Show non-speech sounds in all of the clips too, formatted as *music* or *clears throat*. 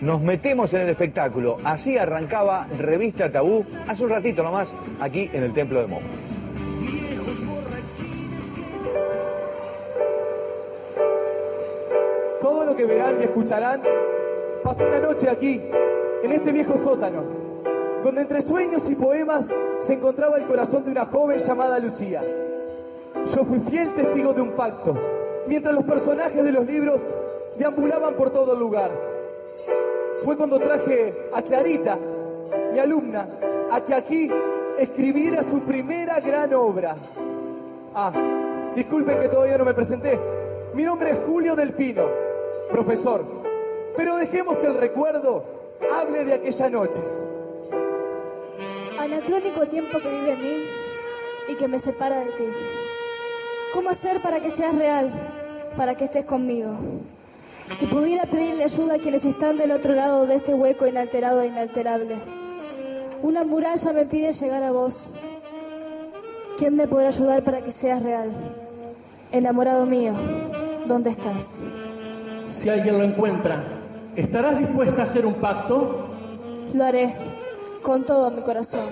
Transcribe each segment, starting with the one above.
Nos metemos en el espectáculo. Así arrancaba Revista Tabú hace un ratito nomás aquí en el Templo de Momo. Todo lo que verán y escucharán pasó una noche aquí, en este viejo sótano, donde entre sueños y poemas se encontraba el corazón de una joven llamada Lucía. Yo fui fiel testigo de un pacto, mientras los personajes de los libros deambulaban por todo el lugar. Fue cuando traje a Clarita, mi alumna, a que aquí escribiera su primera gran obra. Ah, disculpen que todavía no me presenté. Mi nombre es Julio del Pino, profesor. Pero dejemos que el recuerdo hable de aquella noche. Anacrónico tiempo que vive en mí y que me separa de ti. ¿Cómo hacer para que seas real? Para que estés conmigo. Si pudiera pedirle ayuda a quienes están del otro lado de este hueco inalterado e inalterable. Una muralla me pide llegar a vos. ¿Quién me podrá ayudar para que seas real? Enamorado mío, ¿dónde estás? Si alguien lo encuentra, ¿estarás dispuesta a hacer un pacto? Lo haré, con todo mi corazón.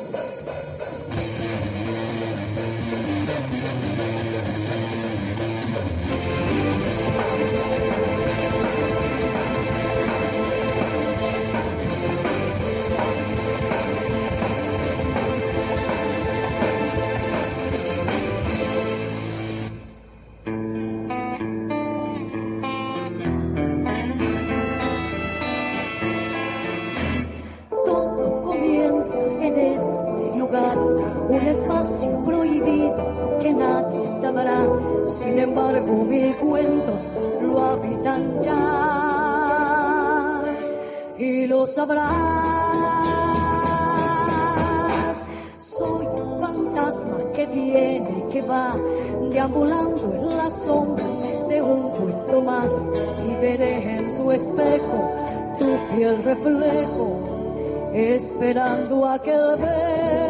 Prohibido que nadie sabrá. Sin embargo, mil cuentos lo habitan ya y lo sabrás. Soy un fantasma que viene y que va deambulando en las sombras de un cuento más y veré en tu espejo tu fiel reflejo esperando aquel beso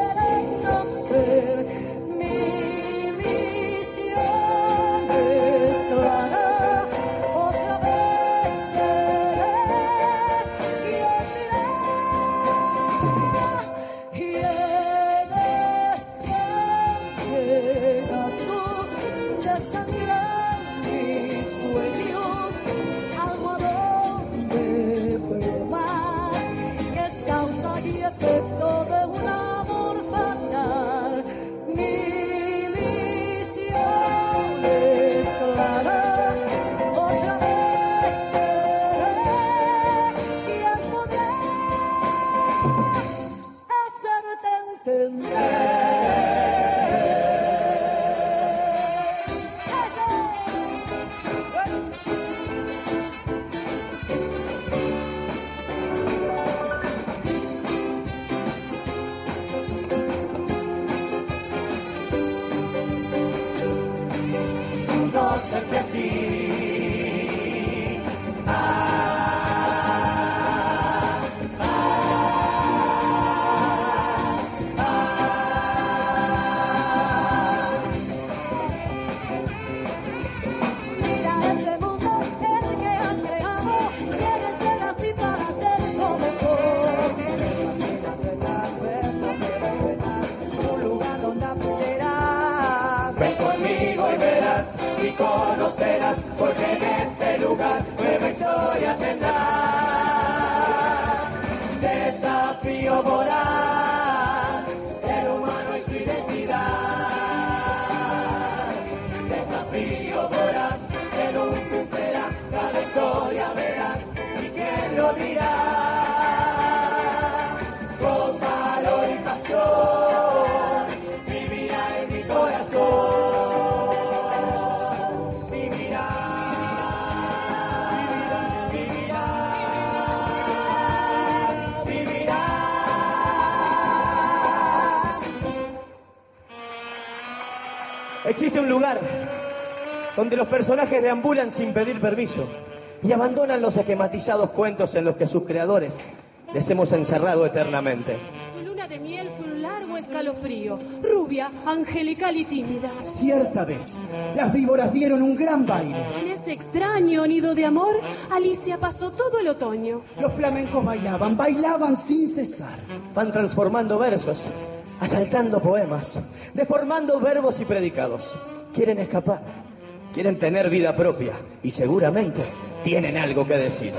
donde los personajes deambulan sin pedir permiso, y abandonan los esquematizados cuentos en los que sus creadores les hemos encerrado eternamente. Su luna de miel fue un largo escalofrío, rubia, angelical y tímida. Cierta vez, las víboras dieron un gran baile. En ese extraño nido de amor, Alicia pasó todo el otoño. Los flamencos bailaban, bailaban sin cesar. Van transformando versos, asaltando poemas, deformando verbos y predicados. Quieren escapar, quieren tener vida propia y seguramente tienen algo que decir.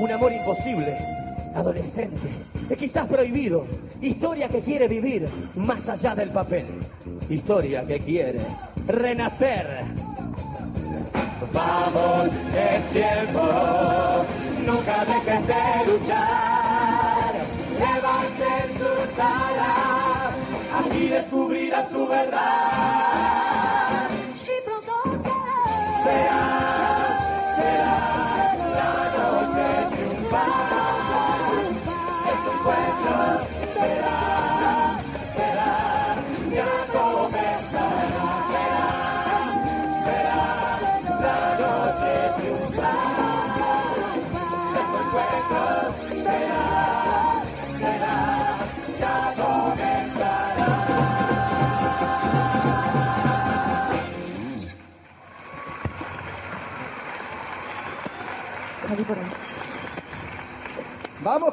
Un amor imposible, adolescente, y quizás prohibido. Historia que quiere vivir más allá del papel. Historia que quiere renacer. Vamos, es tiempo, nunca dejes de luchar. Levanten sus alas, aquí descubrirán su verdad. y pronto será, Será,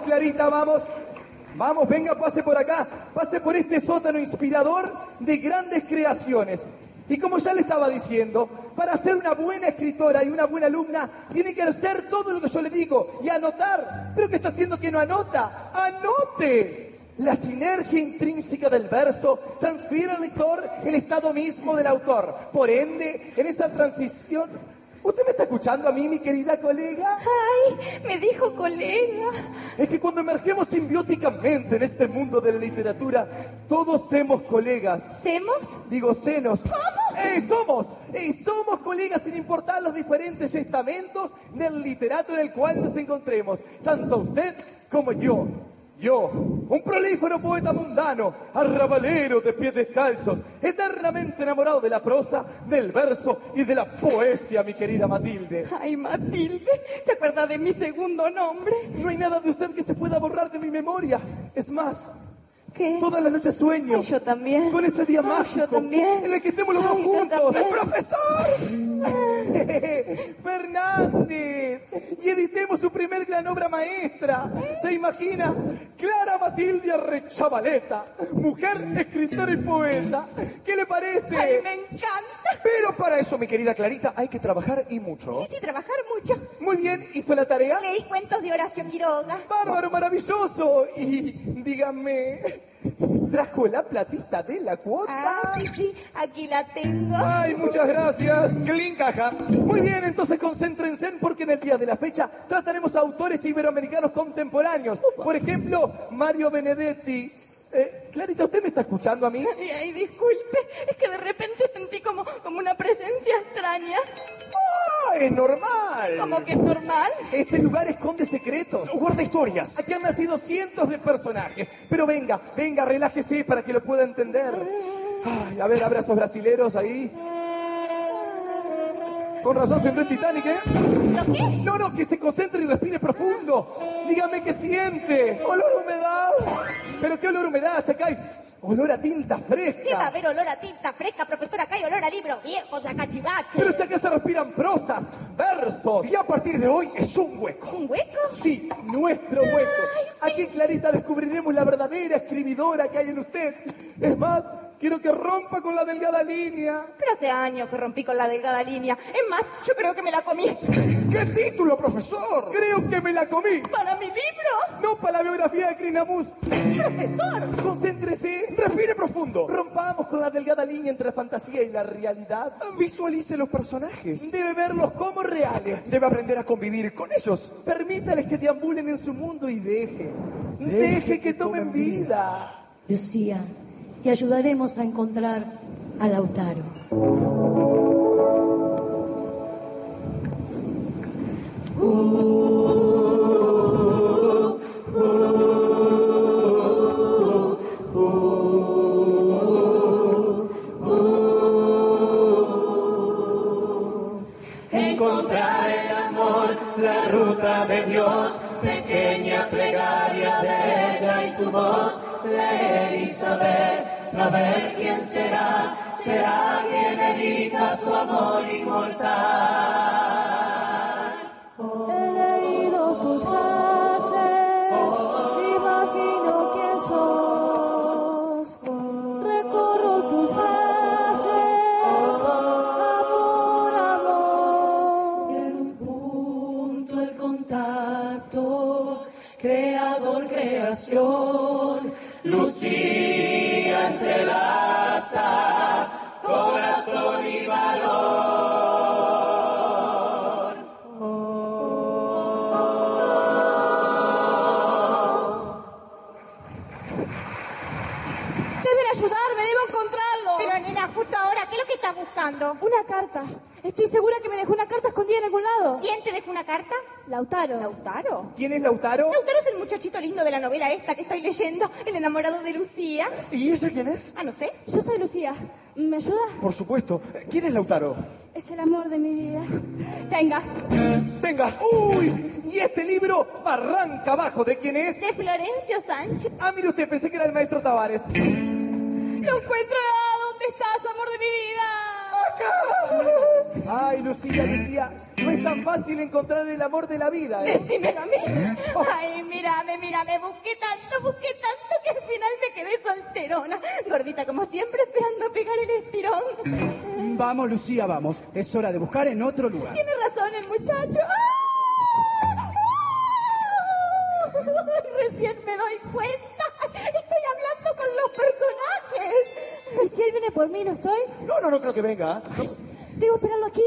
Clarita, vamos. Vamos, venga, pase por acá. Pase por este sótano inspirador de grandes creaciones. Y como ya le estaba diciendo, para ser una buena escritora y una buena alumna, tiene que hacer todo lo que yo le digo y anotar. ¿Pero qué está haciendo que no anota? ¡Anote! La sinergia intrínseca del verso transfiere al lector el estado mismo del autor. Por ende, en esta transición... ¿Usted me está escuchando a mí, mi querida colega? Ay, me dijo colega. Es que cuando emergemos simbióticamente en este mundo de la literatura, todos somos colegas. ¿Semos? Digo, senos. ¿Cómo? ¡Eh, somos! ¡Eh, somos colegas sin importar los diferentes estamentos del literato en el cual nos encontremos! Tanto usted como yo. Yo, un prolífero poeta mundano, arrabalero de pies descalzos, eternamente enamorado de la prosa, del verso y de la poesía, mi querida Matilde. Ay, Matilde, ¿se acuerda de mi segundo nombre? No hay nada de usted que se pueda borrar de mi memoria. Es más, ¿Qué? todas las noches sueño Ay, yo también. con ese día Ay, mágico yo también. en el que estemos los dos Ay, juntos. también. ¡Profesor! *laughs* Ustedes y editemos su primer gran obra maestra. ¿Se imagina? Clara Matilde Rechavaleta, mujer, escritora y poeta. ¿Qué le parece? Ay, me encanta. Pero para eso, mi querida Clarita, hay que trabajar y mucho. Sí, sí, trabajar mucho. Muy bien, ¿hizo la tarea? Leí cuentos de Horacio Quiroga. Bárbaro, maravilloso. Y dígame, ¿trajo la platita de la cuota? Ah, sí, sí, aquí la tengo. Ay, muchas gracias. Clean caja. Muy bien, entonces concéntrense porque en el día de la fecha trataremos a autores iberoamericanos contemporáneos. Por ejemplo, Mario Benedetti. Eh, Clarita, ¿usted me está escuchando a mí? Ay, ay, disculpe, es que de repente sentí como, como una presencia extraña. ¡Ah, es normal! Como que es normal. Este lugar esconde secretos. Guarda historias. Aquí han nacido cientos de personajes. Pero venga, venga, relájese para que lo pueda entender. Ay, a ver, abrazos brasileros ahí. Con razón siento el Titanic, ¿eh? ¿Lo qué? No, no, que se concentre y respire profundo. Dígame qué siente. Olor a humedad. ¿Pero qué olor a humedad? Se cae. Olor a tinta ¿Qué va a fresca. haber olor a tinta fresca, profesora? Acá hay olor a libros viejos, a cachivaches. Pero si acá se respiran prosas, versos. Y a partir de hoy es un hueco. ¿Un hueco? Sí, nuestro hueco. Aquí, Clarita, descubriremos la verdadera escribidora que hay en usted. Es más, quiero que rompa con la delgada línea. Pero hace años que rompí con la delgada línea. Es más, yo creo que me la comí. *laughs* ¿Qué título, profesor? Creo que me la comí. ¿Para mi libro? No para la biografía de Crinamus. Profesor. Concéntrese, respire profundo. Rompamos con la delgada línea entre la fantasía y la realidad. Visualice los personajes. Debe verlos como reales. Debe aprender a convivir con ellos. Permítales que deambulen en su mundo y deje. Deje que tomen vida. Lucía, te ayudaremos a encontrar a Lautaro. Encontrar el amor, la ruta de Dios, pequeña plegaria de ella y su voz, y saber, saber quién será, será quien evita su amor inmortal. He leído tus frases, imagino quién sos. Recorro tus frases, amor, amor. En un punto el contacto, creador, creación, buscando? Una carta. Estoy segura que me dejó una carta escondida en algún lado. ¿Quién te dejó una carta? Lautaro. ¿Lautaro? ¿Quién es Lautaro? Lautaro es el muchachito lindo de la novela esta que estoy leyendo, el enamorado de Lucía. ¿Y ella quién es? Ah, no sé. Yo soy Lucía. ¿Me ayuda? Por supuesto. ¿Quién es Lautaro? Es el amor de mi vida. Tenga. Venga. Uy, y este libro arranca abajo. ¿De quién es? De Florencio Sánchez. Ah, mire usted, pensé que era el maestro Tavares. Lo encuentro. Ay, Lucía, Lucía, no es tan fácil encontrar el amor de la vida, ¿eh? Decímelo a mí. Ay, mírame, mírame, busqué tanto, busqué tanto que al final me quedé solterona. Gordita como siempre, esperando pegar el estirón. Vamos, Lucía, vamos. Es hora de buscar en otro lugar. Tiene razón el muchacho. ¡Ah! ¡Ah! *laughs* Recién me doy cuenta. Estoy hablando con los personajes. ¿Y si él viene por mí, no estoy? No, no, no creo que venga. Debo esperarlo aquí,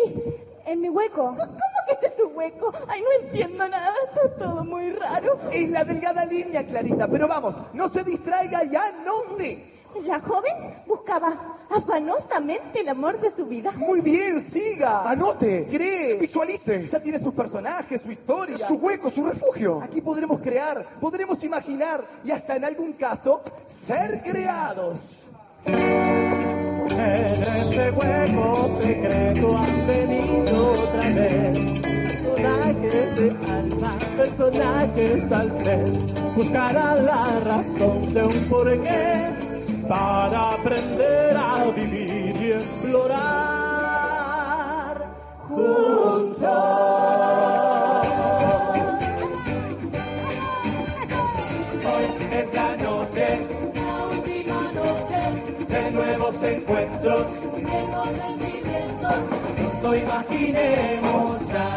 en mi hueco. ¿Cómo que este es su hueco? Ay, no entiendo nada. Esto es todo muy raro. Es la delgada línea, Clarita, pero vamos, no se distraiga y anote. La joven buscaba afanosamente el amor de su vida. Muy bien, siga. Anote. Cree. Visualice. Ya tiene sus personajes, su historia. Su hueco, su refugio. Aquí podremos crear, podremos imaginar y hasta en algún caso ser creados. En este hueco secreto han venido otra vez personajes de alma, personajes tal vez buscarán la razón de un porqué para aprender a vivir y explorar juntos. Hoy es la noche, la última noche, de nuevos encuentros, nuevos sentimientos. Imaginemos ya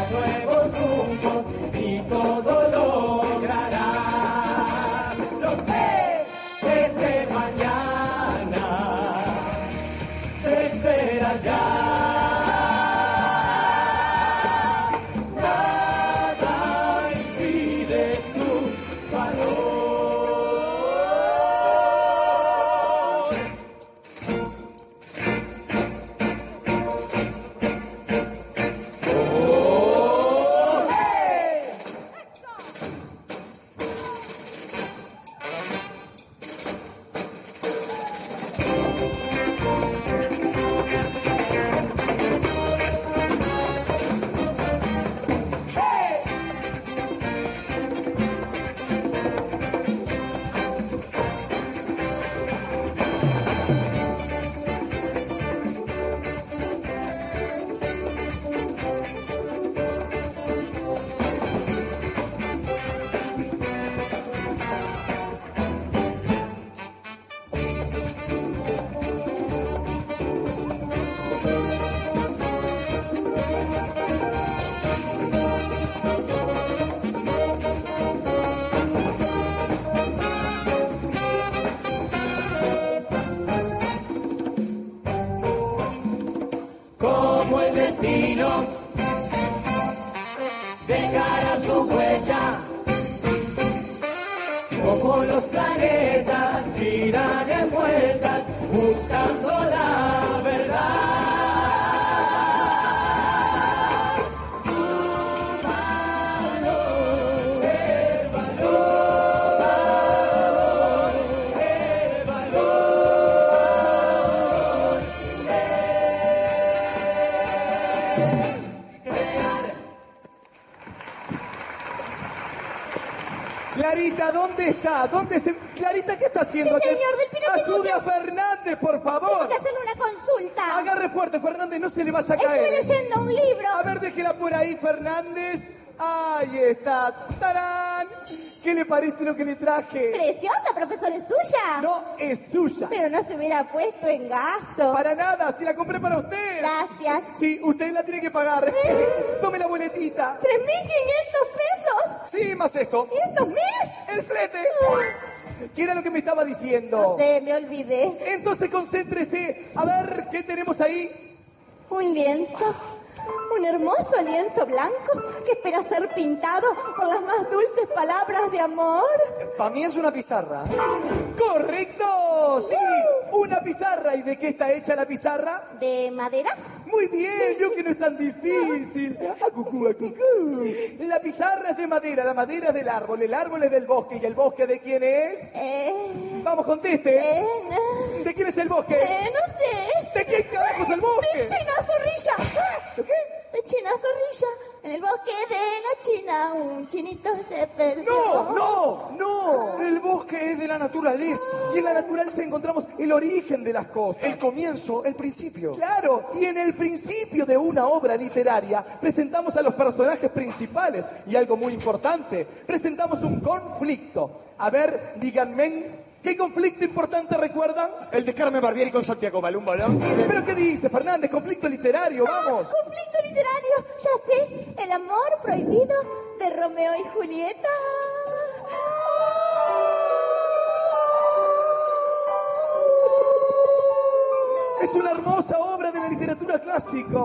¿dónde está? ¿Dónde se... Clarita, ¿qué está haciendo Sí, señor, del Pino Ayude a Fernández, por favor. Tengo que hacerle una consulta. Agarre fuerte, Fernández, no se le vaya a caer. Estoy leyendo un libro. A ver, déjela por ahí, Fernández. Ahí está. ¡Tarán! ¿Qué le parece lo que le traje? Preciosa, profesor, ¿es suya? No, es suya. Pero no se hubiera puesto en gasto. Para nada, si la compré para usted. Gracias. Sí, usted la tiene que pagar. *laughs* Tome la boletita. ¿3.500 pesos? Sí, más esto. ¿500 mil? El flete. ¿Qué era lo que me estaba diciendo? No sé, me olvidé. Entonces concéntrese. A ver, ¿qué tenemos ahí? Un lienzo. Un hermoso lienzo blanco que espera ser pintado con las más dulces palabras de amor. Para mí es una pizarra. ¡Correcto! Sí, una pizarra. ¿Y de qué está hecha la pizarra? ¿De madera? Muy bien, yo que no es tan difícil. A cucú, a cucú. La pizarra es de madera, la madera es del árbol, el árbol es del bosque. ¿Y el bosque de quién es? Eh, Vamos, conteste. eh, no, ¿De quién es el bosque? eh, no sé. ¿De quién carajo es el bosque? China Zorrilla. ¿De qué? De China Zorrilla. En el bosque de la China un chinito se perdió. No, no, no. El bosque es de la naturaleza. Y en la naturaleza encontramos el origen de las cosas. El comienzo, el principio. Claro, y en el principio de una obra literaria presentamos a los personajes principales y algo muy importante, presentamos un conflicto. A ver, díganme, ¿qué conflicto importante recuerdan? El de Carmen Barbieri con Santiago Malumba, ¿no? ¿Pero qué dice Fernández? Conflicto literario, vamos. Conflicto literario, ya sé. El amor prohibido de Romeo y Julieta. Es una hermosa obra de la literatura clásica.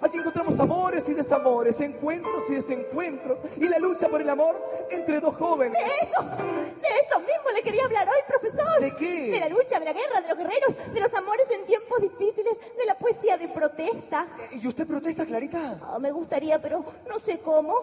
Aquí encontramos amores y desamores, encuentros y desencuentros, y la lucha por el amor entre dos jóvenes. De eso, de eso mismo le quería hablar hoy, profesor. ¿De qué? De la lucha, de la guerra, de los guerreros, de los amores en tiempos difíciles, de la poesía de protesta. ¿Y usted protesta, Clarita? Ah, me gustaría, pero no sé cómo.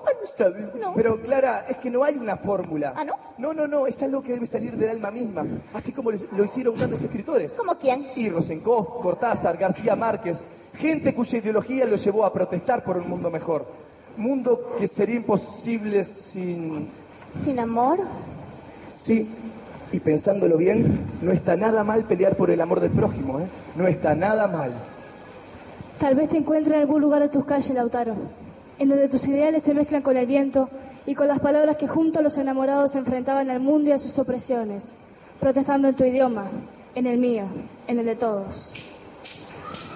No. Pero Clara, es que no hay una fórmula. ¿Ah, no? No, no, no, es algo que debe salir del alma misma, así como lo hicieron grandes escritores. ¿Cómo quién? Y Rosenkopf, Cortázar, García Márquez, gente cuya ideología los llevó a protestar por un mundo mejor. Mundo que sería imposible sin... ¿Sin amor? Sí, y pensándolo bien, no está nada mal pelear por el amor del prójimo, ¿eh? No está nada mal. Tal vez te encuentres en algún lugar de tus calles, Lautaro, en donde tus ideales se mezclan con el viento y con las palabras que juntos los enamorados se enfrentaban al mundo y a sus opresiones, protestando en tu idioma, en el mío, en el de todos.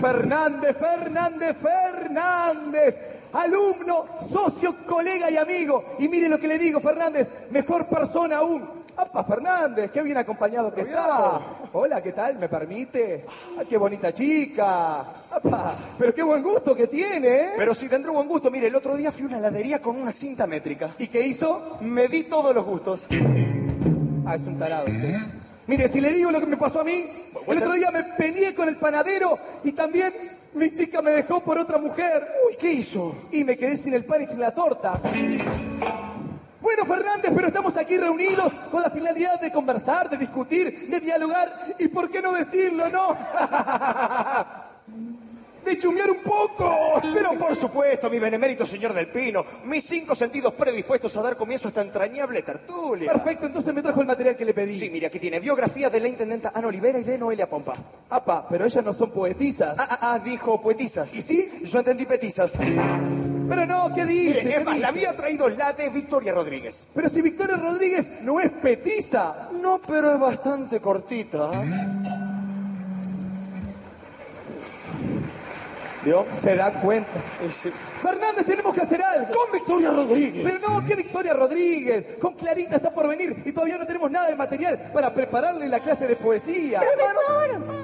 Fernández, Fernández, Fernández. Alumno, socio, colega y amigo. Y mire lo que le digo, Fernández, mejor persona aún. ¡Apa, Fernández! ¡Qué bien acompañado que está! Hola, ¿qué tal? ¿Me permite? ¡Ah, qué bonita chica! ¡Apa! Pero qué buen gusto que tiene, ¿eh? Pero si tendré buen gusto, mire, el otro día fui a una heladería con una cinta métrica. ¿Y qué hizo? Me di todos los gustos. Ah, es un tarado usted. Mire, si le digo lo que me pasó a mí, el otro día me peleé con el panadero y también mi chica me dejó por otra mujer. Uy, ¿qué hizo? Y me quedé sin el pan y sin la torta. Bueno, Fernández, pero estamos aquí reunidos con la finalidad de conversar, de discutir, de dialogar y, ¿por qué no decirlo, no? *laughs* de chumear un poco. Pero por supuesto, mi benemérito señor del Pino, mis cinco sentidos predispuestos a dar comienzo a esta entrañable tertulia. Perfecto, entonces me trajo el material que le pedí. Sí, mire, aquí tiene biografía de la intendenta Ana Olivera y de Noelia Pompa. Apa, pero ellas no son poetisas. Ah, ah, ah, dijo poetisas. ¿Y sí? Yo entendí petizas. Pero no, ¿qué dice? Mire, ¿Qué es más, dice? la había traído la de Victoria Rodríguez. Pero si Victoria Rodríguez no es petiza. No, pero es bastante cortita. Se da cuenta. Fernández, tenemos que hacer algo. Con Victoria Rodríguez. Pero no, ¿qué Victoria Rodríguez? Con Clarita está por venir y todavía no tenemos nada de material para prepararle la clase de poesía.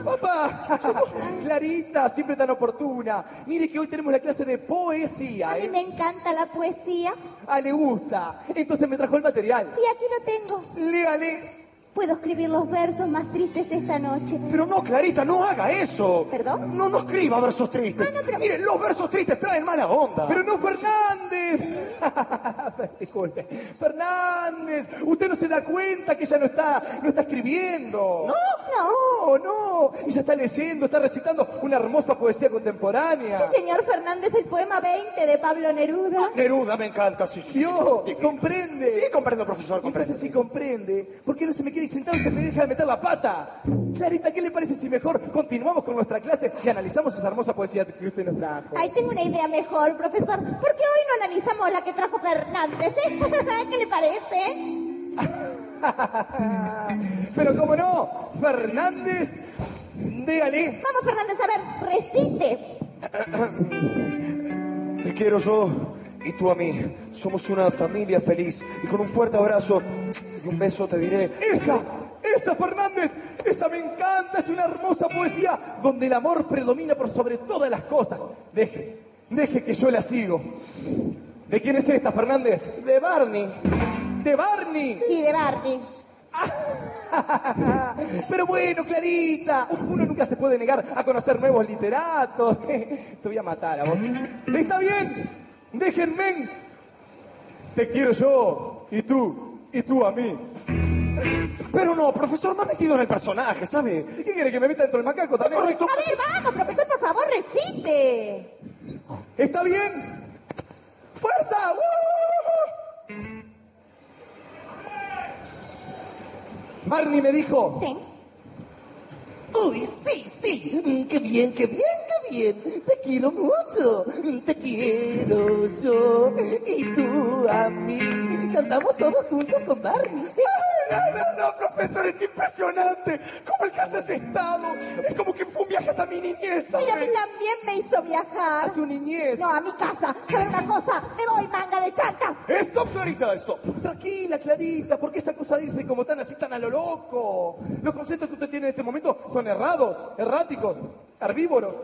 ¡Papá! *laughs* Clarita, siempre tan oportuna. Mire que hoy tenemos la clase de poesía. A mí ¿eh? me encanta la poesía. Ah, le gusta. Entonces me trajo el material. Sí, aquí lo tengo. Léale. Puedo escribir los versos más tristes esta noche. Pero no, Clarita, no haga eso. ¿Perdón? No, no escriba versos tristes. Ah, no, pero- Mire, los versos tristes traen mala onda. Pero no Fernández. *laughs* Disculpe. Fernández, usted no se da cuenta que ella no está, no está escribiendo. No, no, no. Ella está leyendo, está recitando una hermosa poesía contemporánea. Sí, señor Fernández, el poema 20 de Pablo Neruda. Neruda me encanta, sí, sí. sí. ¿Vio? ¿Comprende? Sí, comprendo, profesor, comprendo. Entonces, si comprende, ¿por qué no se me sentado y se me deja de meter la pata? Clarita, ¿qué le parece si mejor continuamos con nuestra clase y analizamos esa hermosa poesía que usted nos trajo? Ahí tengo una idea mejor, profesor. ¿Por qué hoy no analizamos la que trajo Fernández? eh? *laughs* ¿Qué le parece? *laughs* Pero cómo no, Fernández, dígale. Vamos, Fernández, a ver, recite. Te quiero yo y tú a mí. Somos una familia feliz. Y con un fuerte abrazo y un beso te diré. Esa, esa Fernández, esa me encanta, es una hermosa poesía donde el amor predomina por sobre todas las cosas. Deje, deje que yo la sigo. ¿De quién es esta, Fernández? De Barney. De Barney. Sí, de Barney. *laughs* Pero bueno, Clarita, uno nunca se puede negar a conocer nuevos literatos. *laughs* Te voy a matar a vos. Está bien, Déjenme. Te quiero yo y tú y tú a mí. Pero no, profesor, me ha metido en el personaje, ¿sabe? ¿Qué quiere que me meta dentro del macaco también? Correcto. A ver, vamos, profesor, por favor, recite. ¿Está bien? ¡Fuerza! ¡Uh! Barney me dijo. Sí. Uy, sí, sí. Qué bien, qué bien, qué bien. Te quiero mucho. Te quiero yo. Y tú a mí. Cantamos todos juntos con Barney, sí. No, no, no, profesor, es impresionante. ¿Cómo el que has estado? Es como que fue un viaje hasta mi niñez, Y a mí ¿sabes? también me hizo viajar. A su niñez. No, a mi casa. ¿Saben una cosa? Me voy, manga de chantas. Stop, Clarita, stop. Tranquila, Clarita, ¿por qué esa cosa de irse como tan así, tan a lo loco? Los conceptos que usted tiene en este momento son errados, erráticos, herbívoros.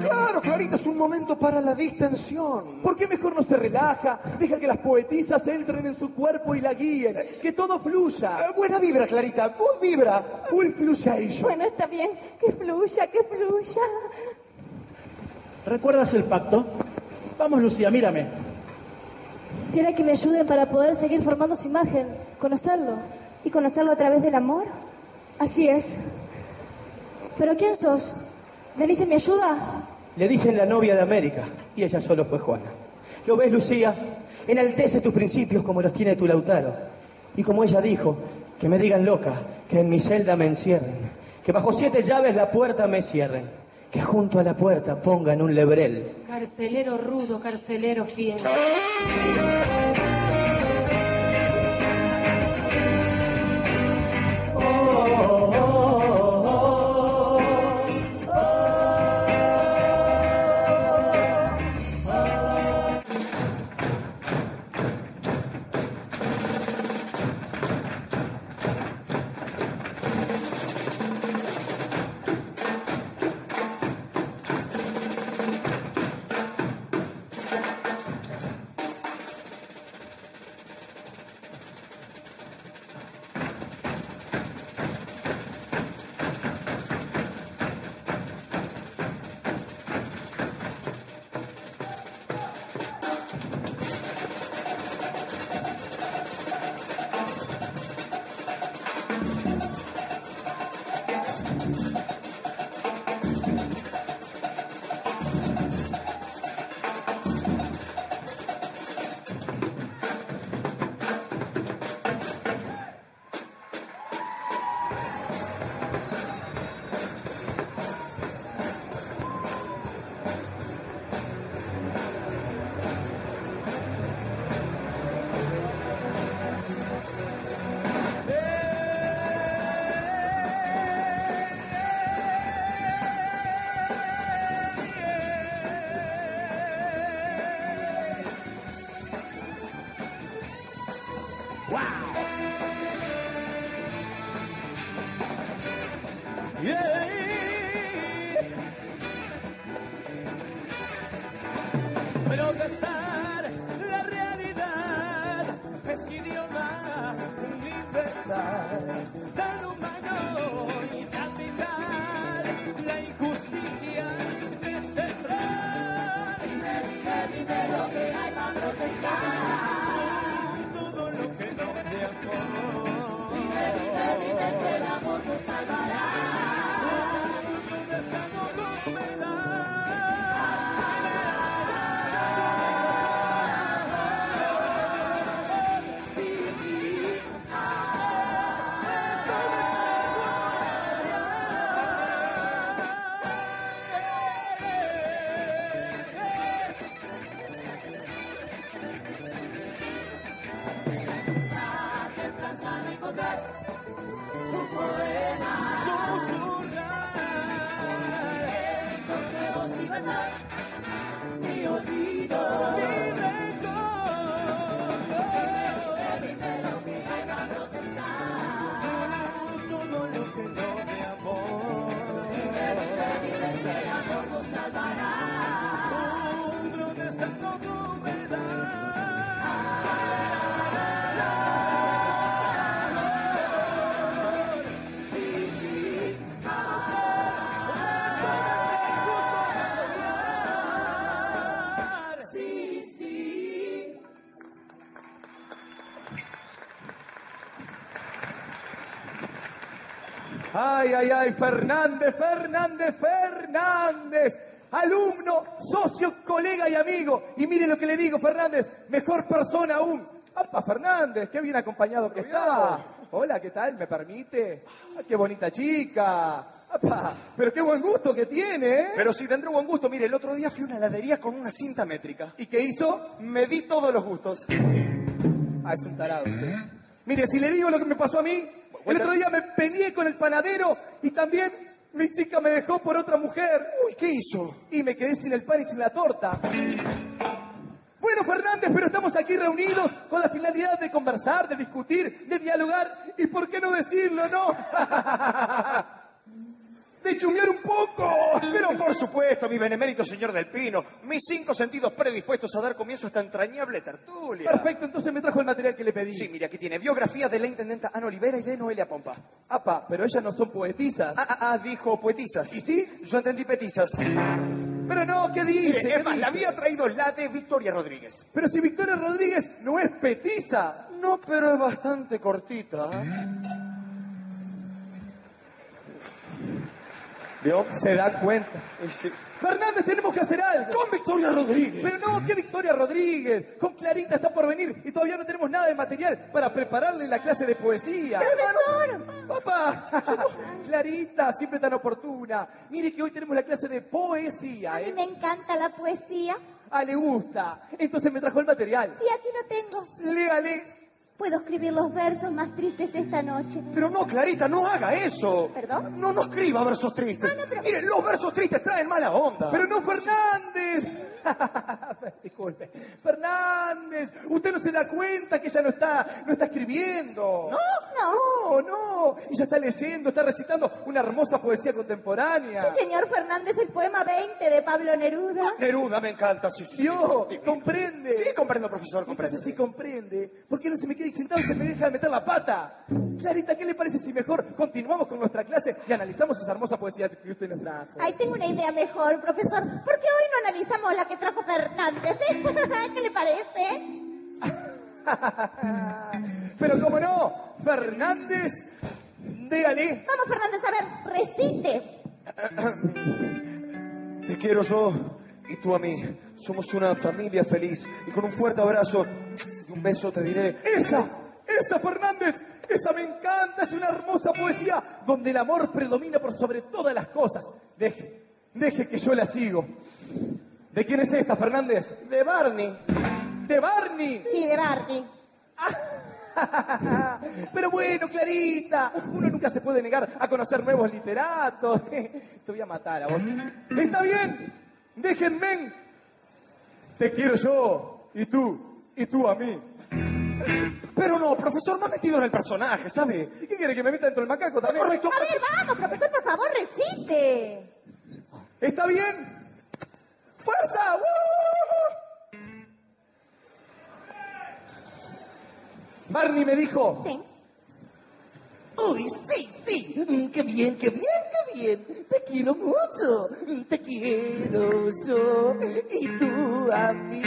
Claro, Clarita, es un momento para la distensión. ¿Por qué mejor no se relaja? Deja que las poetisas entren en su cuerpo y la guíen. Que todo fluya. Eh, buena vibra, Clarita, full vibra, full fluyation. Bueno, está bien. Que fluya, que fluya. ¿Recuerdas el pacto? Vamos, Lucía, mírame. Quisiera que me ayuden para poder seguir formando su imagen, conocerlo. ¿Y conocerlo a través del amor? Así es. ¿Pero quién sos? ¿Denise me ayuda? Le dicen la novia de América y ella solo fue Juana. ¿Lo ves, Lucía? Enaltece tus principios como los tiene tu Lautaro. Y como ella dijo, que me digan loca, que en mi celda me encierren, que bajo siete llaves la puerta me cierren, que junto a la puerta pongan un lebrel. Carcelero rudo, carcelero fiel. Ay, ay, Fernández, Fernández, Fernández. Alumno, socio, colega y amigo. Y mire lo que le digo, Fernández, mejor persona aún. ¡Apa, Fernández! ¡Qué bien acompañado que está! Hola, ¿qué tal? ¿Me permite? Ah, ¡Qué bonita chica! Apa, pero qué buen gusto que tiene, ¿eh? Pero si tendré buen gusto, mire, el otro día fui a una heladería con una cinta métrica. ¿Y qué hizo? Medí todos los gustos. Ah, es un tarado usted. Mire, si le digo lo que me pasó a mí, el otro día me peleé con el panadero y también mi chica me dejó por otra mujer. Uy, ¿qué hizo? Y me quedé sin el pan y sin la torta. Bueno, Fernández, pero estamos aquí reunidos con la finalidad de conversar, de discutir, de dialogar y, ¿por qué no decirlo, no? *laughs* de chumear un poco. Pero por supuesto, mi benemérito señor del Pino, mis cinco sentidos predispuestos a dar comienzo a esta entrañable tertulia. Perfecto, entonces me trajo el material que le pedí. Sí, mire, aquí tiene biografía de la intendenta Ana Olivera y de Noelia Pompa. Apa, pero ellas no son poetisas. Ah, ah, ah, dijo poetisas. ¿Y sí? Yo entendí petizas. Pero no, ¿qué dice? Mire, ¿Qué es más, la había traído la de Victoria Rodríguez. Pero si Victoria Rodríguez no es petiza. No, pero es bastante cortita. ¿Vio? Se da cuenta. Sí. Fernández, tenemos que hacer algo. Con Victoria Rodríguez. Pero no, ¿qué Victoria Rodríguez? Con Clarita está por venir y todavía no tenemos nada de material para prepararle la clase de poesía. Papá, *laughs* Clarita, siempre tan oportuna. Mire que hoy tenemos la clase de poesía. A mí ¿eh? me encanta la poesía. Ah, le gusta. Entonces me trajo el material. Sí, aquí lo tengo. Léale. Puedo escribir los versos más tristes esta noche. Pero no, Clarita, no haga eso. ¿Perdón? No, no escriba versos tristes. Ah, no, pero- Mire, los versos tristes traen mala onda. Pero no Fernández. *laughs* Disculpe. Fernández, usted no se da cuenta que ella no está, no está escribiendo. No, No, no. Ella está leyendo, está recitando una hermosa poesía contemporánea. Sí, señor Fernández, el poema 20 de Pablo Neruda. Neruda me encanta, sí, sí, sí. Yo, Divino. comprende. Sí, comprendo, profesor, comprendo. Entonces, si comprende, ¿por qué no se me queda sentado y se me deja de meter la pata? Clarita, ¿qué le parece si mejor continuamos con nuestra clase y analizamos esa hermosa poesía que usted nos trajo? Ahí tengo una idea mejor, profesor. ¿Por qué hoy no analizamos la que trajo Fernández? eh? *laughs* ¿Qué le parece? *laughs* Pero como no, Fernández, dígale. Vamos, Fernández, a ver, recite. *clears throat* Te quiero yo y tú a mí. Somos una familia feliz. Y con un fuerte abrazo y un beso te diré. Esa, esa Fernández, esa me encanta, es una hermosa poesía donde el amor predomina por sobre todas las cosas. Deje, deje que yo la sigo. ¿De quién es esta, Fernández? De Barney. De Barney. Sí, de Barney. *laughs* Pero bueno, Clarita, uno nunca se puede negar a conocer nuevos literatos. *laughs* Te voy a matar a vos. Está bien, déjenme. Te quiero yo, y tú, y tú a mí. Pero no, profesor, me ha metido en el personaje, ¿sabe? ¿Y qué quiere que me meta dentro del macaco también? Correcto. A ver, vamos, profesor, por favor, recite. ¿Está bien? ¡Fuerza! ¡Uh! Barney me dijo, Sí. Uy, sí, sí. Mm, Qué bien, qué bien, qué bien. Te quiero mucho. Mm, Te quiero yo y tú a mí.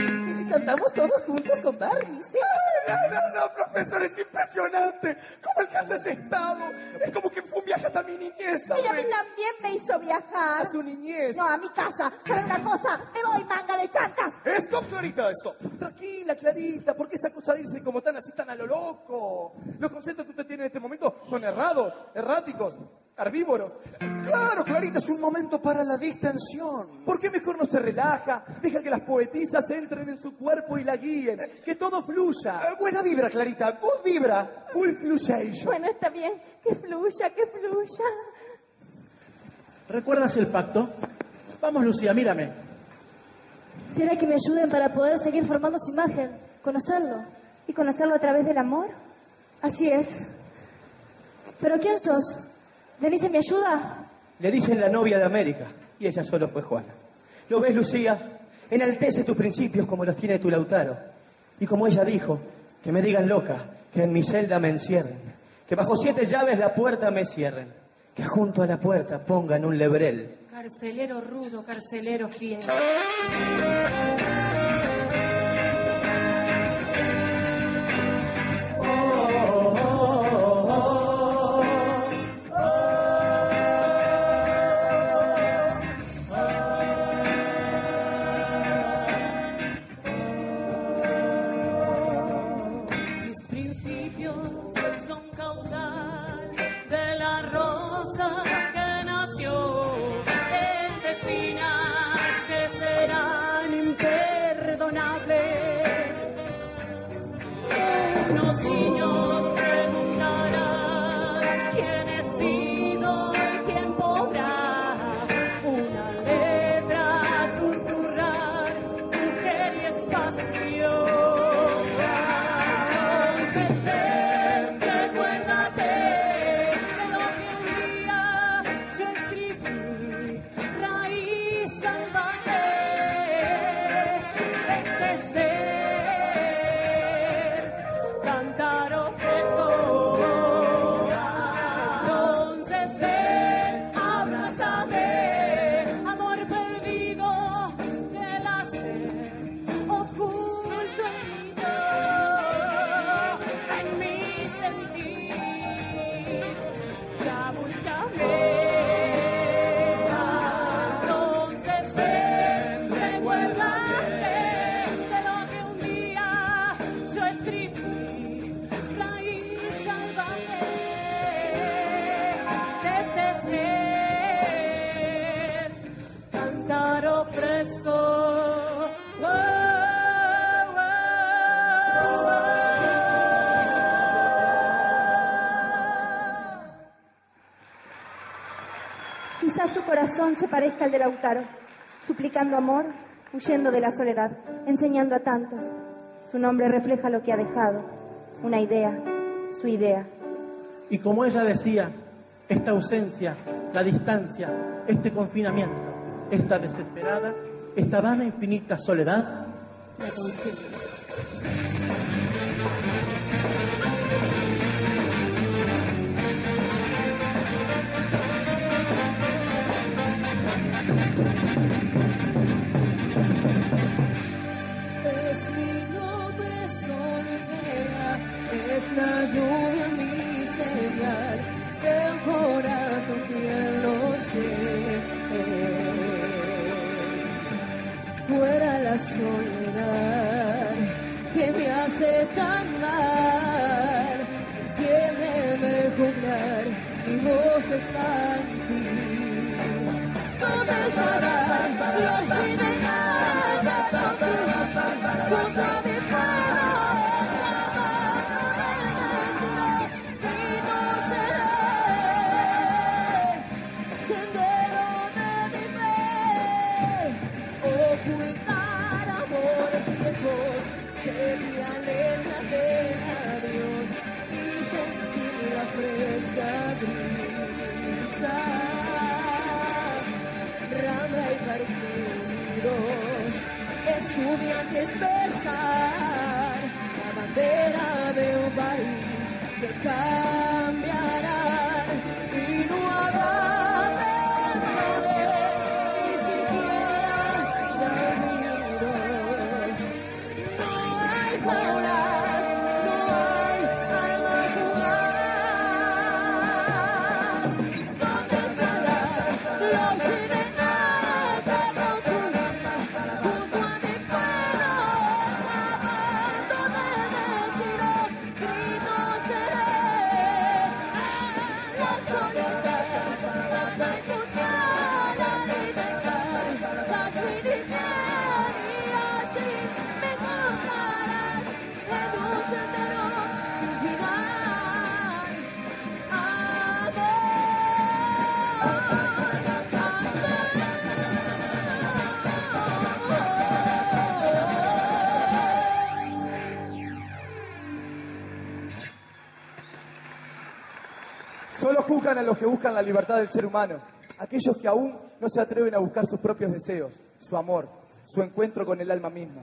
Cantamos todos juntos con Barney, sí. No, no, no, profesor, es impresionante. ¿Cómo ese estado? Es como que fue un viaje hasta mi niñez, Y a mí también me hizo viajar. A su niñez. No, a mi casa. ¿Sabe una cosa? Me voy, manga de chantas. Stop, Clarita, stop. Tranquila, Clarita, ¿por qué esa cosa de irse como tan así, tan a lo loco? Los conceptos que usted tiene en este momento son errados, erráticos, herbívoros. Claro, Clarita, es un momento para la distensión. ¿Por qué mejor no se relaja? Deja que las poetisas entren en su cuerpo y la guíen. Que todo fluya. Eh, buena vibra, Clarita, vos vibra. Full fluyation. Bueno, está bien. Que fluya, que fluya. ¿Recuerdas el pacto? Vamos, Lucía, mírame. ¿Será que me ayuden para poder seguir formando su imagen? ¿Conocerlo? ¿Y conocerlo a través del amor? Así es. ¿Pero quién sos? ¿Denise me ayuda? Le dicen la novia de América y ella solo fue Juana. ¿Lo ves, Lucía? Enaltece tus principios como los tiene tu Lautaro. Y como ella dijo, que me digan loca, que en mi celda me encierren, que bajo siete llaves la puerta me cierren, que junto a la puerta pongan un lebrel. Carcelero rudo, carcelero fiel. Corazón se parezca al de Lautaro, suplicando amor, huyendo de la soledad, enseñando a tantos. Su nombre refleja lo que ha dejado, una idea, su idea. Y como ella decía, esta ausencia, la distancia, este confinamiento, esta desesperada, esta vana infinita soledad, me consume. La lluvia mi señal, el corazón fiel lo sé. Fuera la soledad que me hace tan mal, quiere jugar, mi voz está en ti. ¿Dónde estará lo sin de estudiantes besar la bandera de un país que Juzgan a los que buscan la libertad del ser humano, aquellos que aún no se atreven a buscar sus propios deseos, su amor, su encuentro con el alma misma.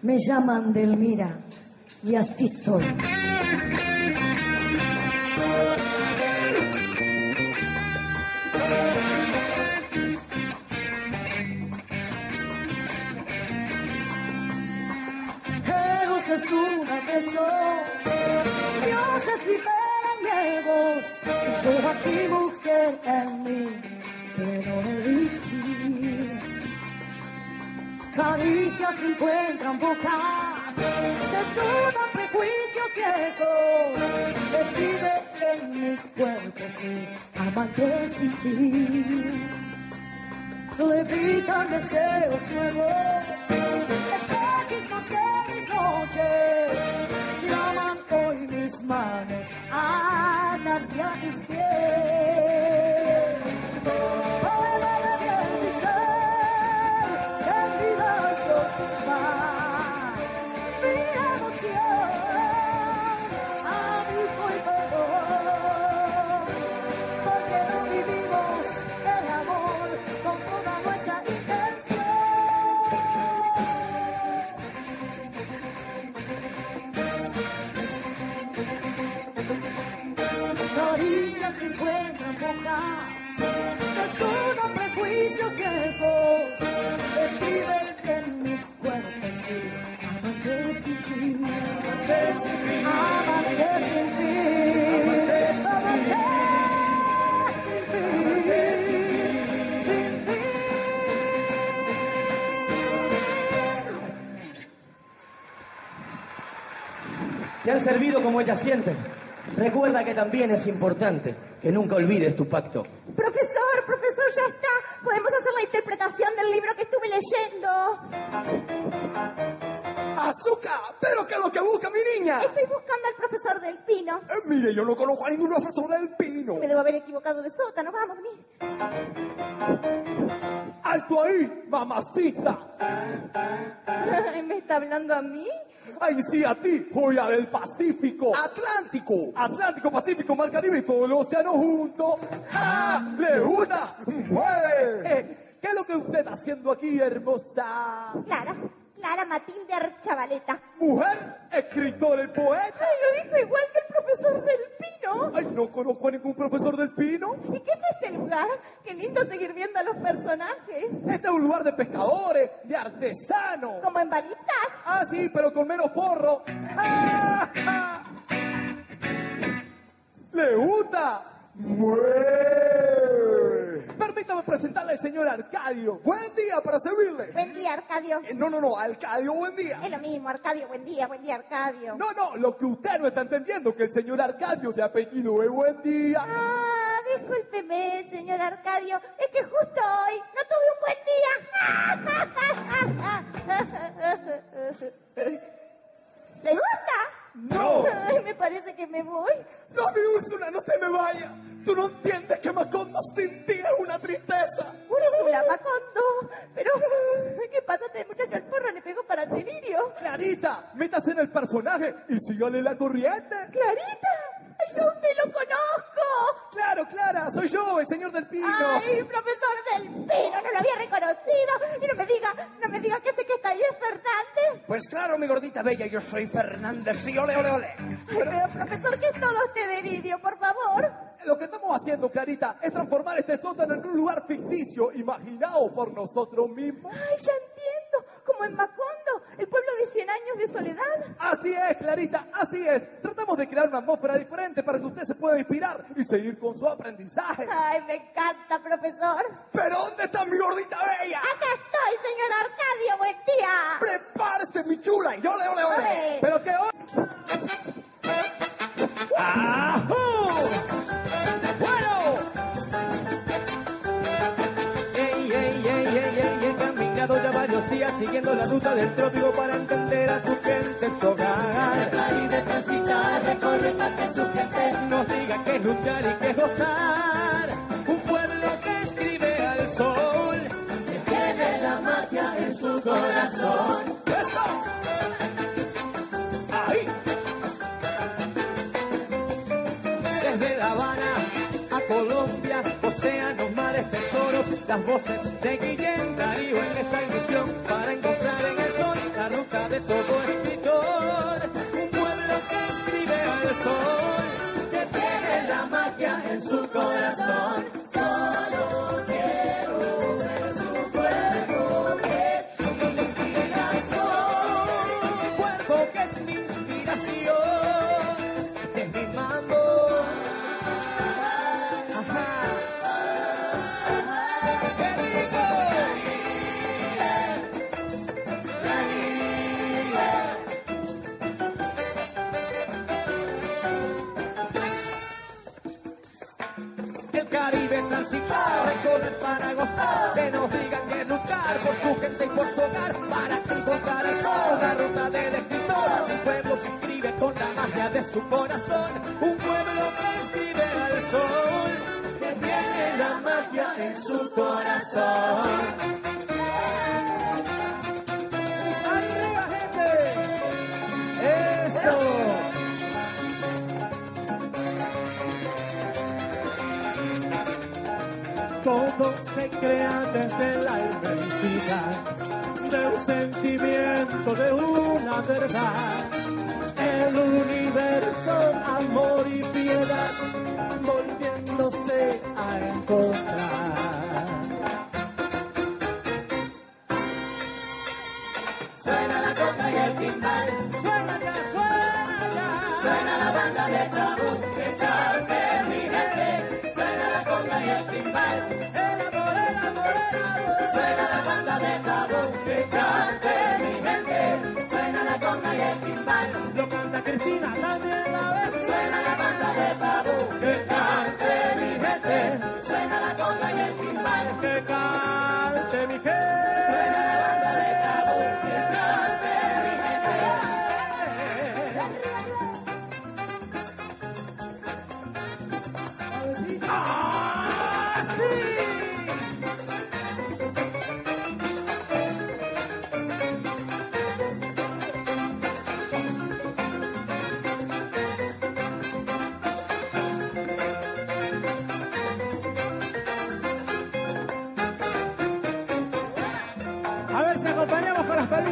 Me llaman Delmira y así soy. Y yo aquí mujer en mí, pero elixir. Caricias encuentran bocas, desnudan prejuicios viejos, escribe en mis cuerpos y amantes sin ti. Levitan deseos nuevos, espejismos en mis noches, llaman hoy mis manos a atarse a Te han servido como ellas sienten. Recuerda que también es importante que nunca olvides tu pacto. Profesor, profesor. Podemos hacer la interpretación del libro que estuve leyendo. ¡Azúcar! ¿Pero qué es lo que busca mi niña? Estoy buscando al profesor del Pino. Eh, mire, yo no conozco a ningún profesor del pino. Me debo haber equivocado de sótano. Vamos, vení. ¡Alto ahí, mamacita! ¿Me está hablando a mí? ¡Ay, sí, a ti, joya del Pacífico! ¡Atlántico! ¡Atlántico, Pacífico, Mar Caribe y todo el océano junto! ¡Ja! ¡Le gusta! ¡Mueve! Eh, ¿Qué es lo que usted está haciendo aquí, hermosa? Clara, Clara Matilde Archavaleta. ¿Mujer? ¿Escritor, el poeta? Ay, lo dijo igual que el profesor del Pino. ¡Ay, no conozco a ningún profesor del pino! ¿Y qué es este lugar? Qué lindo seguir viendo a los personajes. Este es un lugar de pescadores, de artesanos. Como en balitas. Ah, sí, pero con menos porro. ¡Ah! ¡Ah! ¿Le gusta? ¡Mueve! Permítame presentarle al señor Arcadio. Buen día para servirle. Buen día, Arcadio. Eh, No, no, no, Arcadio, buen día. Es lo mismo, Arcadio, buen día, buen día, Arcadio. No, no, lo que usted no está entendiendo que el señor Arcadio de apellido es buen día. Ah, discúlpeme, señor Arcadio. Es que justo hoy no tuve un buen día. *laughs* ¿Le gusta? No. Ay, *laughs* me parece que me voy. No, mi Úrsula, no se me vaya. Tú no entiendes que Macondo sin ti es una tristeza. Úrsula, Macondo. Pero, ¿qué pasa? Este muchacho al porro le pegó para el delirio. Clarita, métase en el personaje y sígale la corriente. ¿Clarita? ¡Ay, yo me lo conozco! Claro, Clara, soy yo, el señor del Pino. ¡Ay, profesor del Pino! No lo había reconocido. Y no me diga, no me diga que ese que está ahí es Fernández. Pues claro, mi gordita bella, yo soy Fernández, sí, ole, ole, ole. Ay, pero profesor, ¿qué es todo este delirio, por favor? Lo que estamos haciendo, Clarita, es transformar este sótano en un lugar ficticio, imaginado por nosotros mismos. Ay, ya entiendo. Como en Macondo, el pueblo de 100 años de soledad. Así es, Clarita, así es. Tratamos de crear una atmósfera diferente para que usted se pueda inspirar y seguir con su aprendizaje. Ay, me encanta, profesor. ¿Pero dónde está mi gordita bella? Acá estoy, señor Arcadio, buen día. ¡Prepárese, mi chula! Y ole, ole, ole. ¿Pero qué hoy? ¡Ajú! La ruta del trópico para entender a su gente su hogar. Caribe transitar, recorre para que su gente Nos diga que es luchar y que es gozar. Un pueblo que escribe al sol. tiene la magia en su corazón. ¡Eso! ¡Ahí! Desde La Habana a Colombia, océanos, mares, tesoros, las voces de Guillén Darío en esta misión para encontrar su corazón. Para gozar, que nos digan que luchar por su gente y por su hogar, para encontrar el sol, la ruta del escritor, un pueblo que escribe con la magia de su corazón, un pueblo que escribe al sol, que tiene la magia en su corazón. crea desde la inmensidad de un sentimiento, de una verdad. El universo, amor y piedad, volviéndose a encontrar. Suena la copa y el timbal, suena ya, suena ya. Suena la banda de tabú, de. Suena la conga y el timbal. Lo canta Cristina, también la vez. Suena la banda de tabú, que cante mi gente. Suena la conga y el timbal. Que cante mi gente.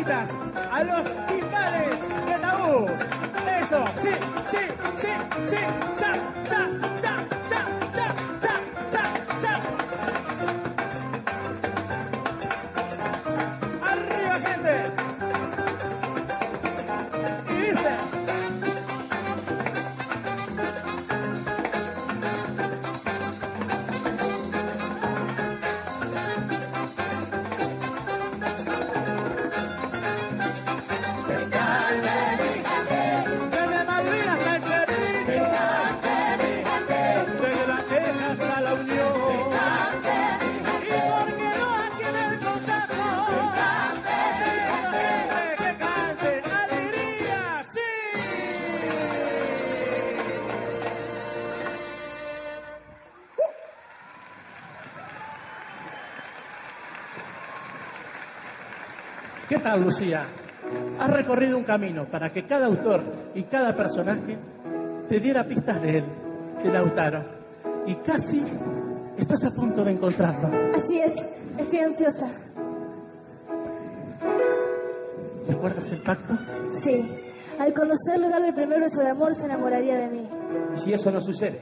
A los timbales de tabú. Eso, sí, sí, sí, sí. Cha, ¿Qué tal, Lucía? Has recorrido un camino para que cada autor y cada personaje te diera pistas de él, de Lautaro. Y casi estás a punto de encontrarlo. Así es, estoy ansiosa. ¿Recuerdas el pacto? Sí, al conocerlo, darle el primer beso de amor, se enamoraría de mí. Si eso no sucede,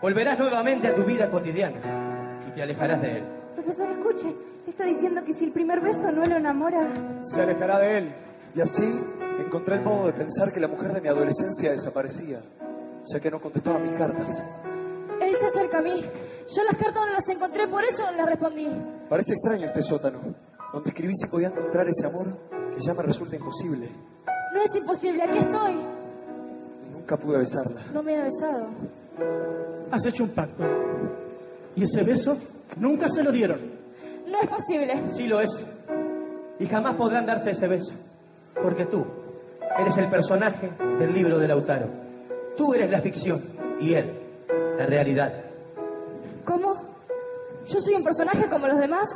volverás nuevamente a tu vida cotidiana y te alejarás de él. Profesor, escuche. Está diciendo que si el primer beso no lo enamora. Se alejará de él. Y así encontré el modo de pensar que la mujer de mi adolescencia desaparecía, ya que no contestaba mis cartas. Él se acerca a mí. Yo las cartas no las encontré, por eso no las respondí. Parece extraño este sótano, donde escribí si podía encontrar ese amor que ya me resulta imposible. No es imposible, aquí estoy. Y nunca pude besarla. No me ha besado. Has hecho un pacto. Y ese beso nunca se lo dieron. No es posible. Sí lo es. Y jamás podrán darse ese beso. Porque tú eres el personaje del libro de Lautaro. Tú eres la ficción y él, la realidad. ¿Cómo? ¿Yo soy un personaje como los demás?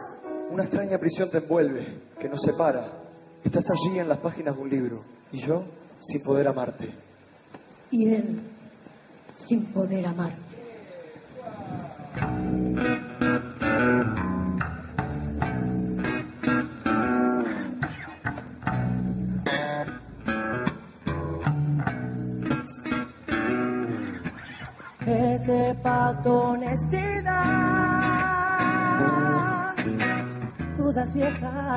Una extraña prisión te envuelve, que nos separa. Estás allí en las páginas de un libro, y yo sin poder amarte. Y él sin poder amarte. Yeah.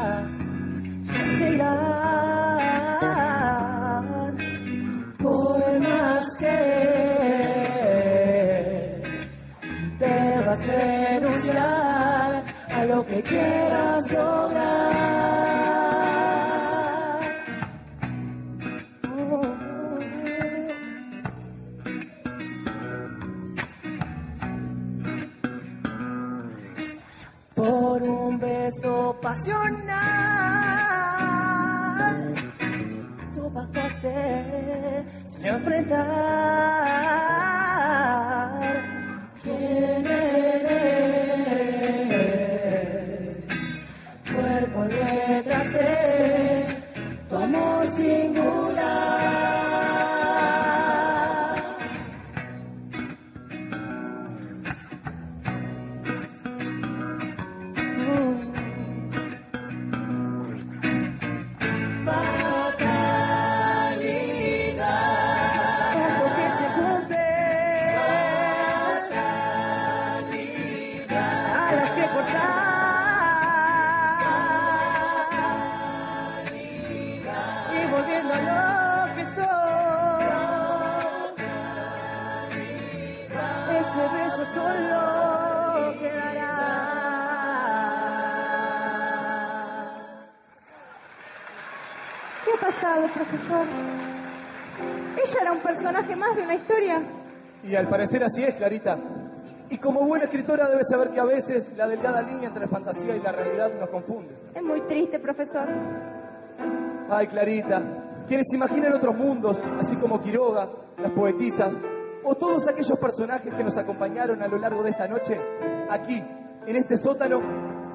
¿Ella era un personaje más de una historia? Y al parecer así es, Clarita. Y como buena escritora debe saber que a veces la delgada línea entre la fantasía y la realidad nos confunde. Es muy triste, profesor. Ay, Clarita, quienes imaginan otros mundos, así como Quiroga, las poetisas, o todos aquellos personajes que nos acompañaron a lo largo de esta noche, aquí, en este sótano,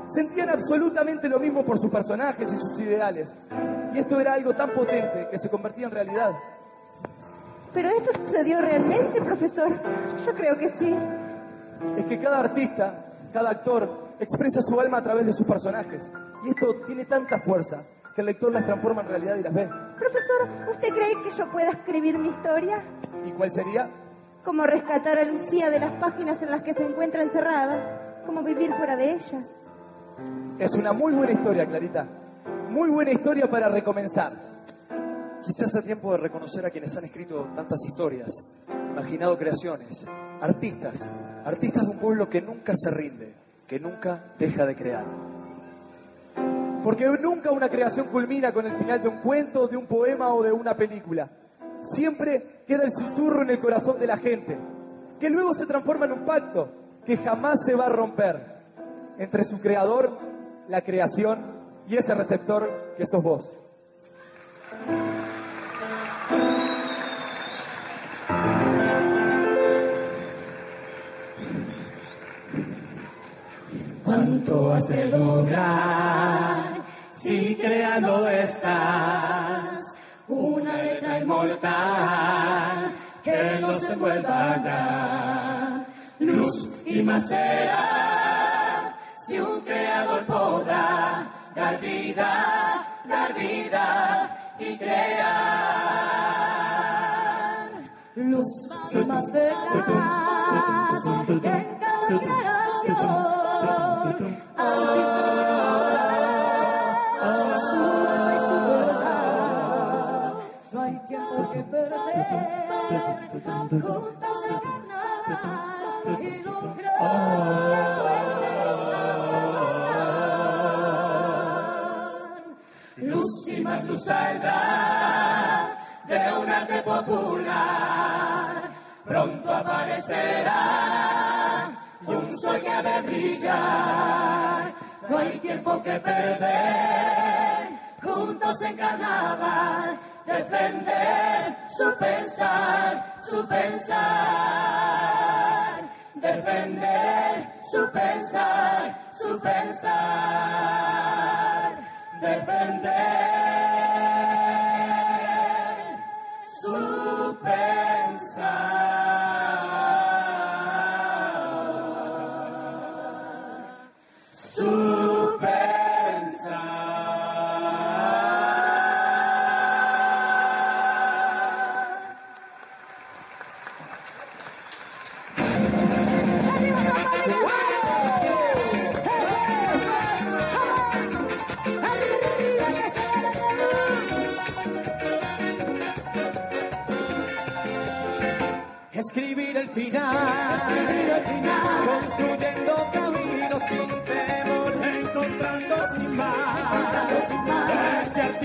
sentían absolutamente lo mismo por sus personajes y sus ideales. Esto era algo tan potente que se convertía en realidad. ¿Pero esto sucedió realmente, profesor? Yo creo que sí. Es que cada artista, cada actor, expresa su alma a través de sus personajes. Y esto tiene tanta fuerza que el lector las transforma en realidad y las ve. Profesor, ¿usted cree que yo pueda escribir mi historia? ¿Y cuál sería? ¿Cómo rescatar a Lucía de las páginas en las que se encuentra encerrada? ¿Cómo vivir fuera de ellas? Es una muy buena historia, Clarita. Muy buena historia para recomenzar. Quizás sea tiempo de reconocer a quienes han escrito tantas historias, imaginado creaciones, artistas, artistas de un pueblo que nunca se rinde, que nunca deja de crear. Porque nunca una creación culmina con el final de un cuento, de un poema o de una película. Siempre queda el susurro en el corazón de la gente, que luego se transforma en un pacto que jamás se va a romper entre su creador, la creación y ese receptor que sos vos. ¿Cuánto has de lograr si creando estás una letra inmortal que no se vuelva ya luz y más será si un creador podrá dar vida, dar vida y crear luz y más verás en cada creación. Verdad. No hay tiempo que perder, saldrá de un arte popular. Pronto aparecerá un sol que ha de brillar. No hay tiempo que perder, juntos en carnaval, defender su pensar, su pensar. Defender su pensar, su pensar. Defender su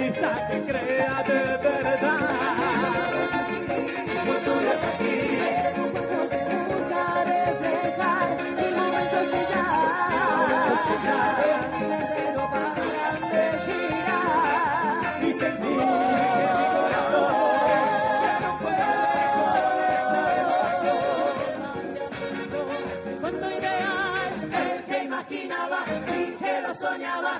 artista que crea de verdad. reflejar ya. No paran de girar. Y sentir que ya el que imaginaba y que lo soñaba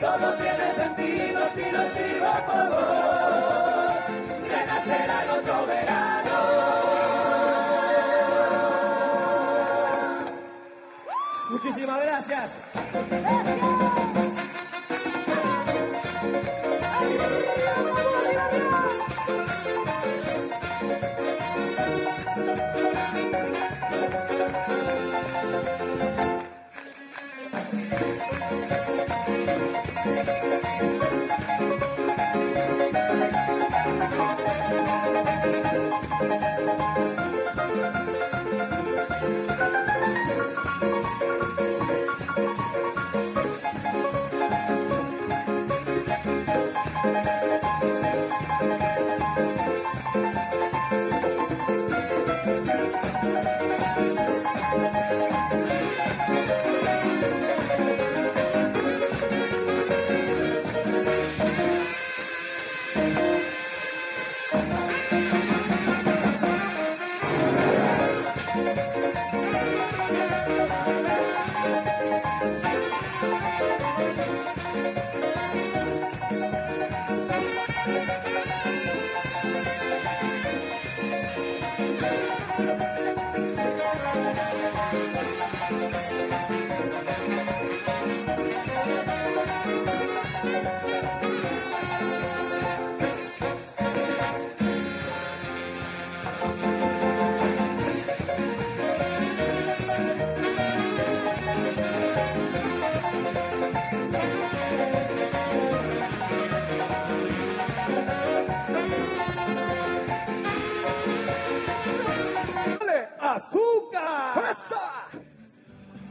Todo tiene sentido si lo sigo por vos. Renacerá el otro verano. Muchísimas gracias.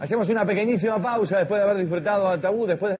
Hacemos una pequeñísima pausa después de haber disfrutado a Tabú, después de...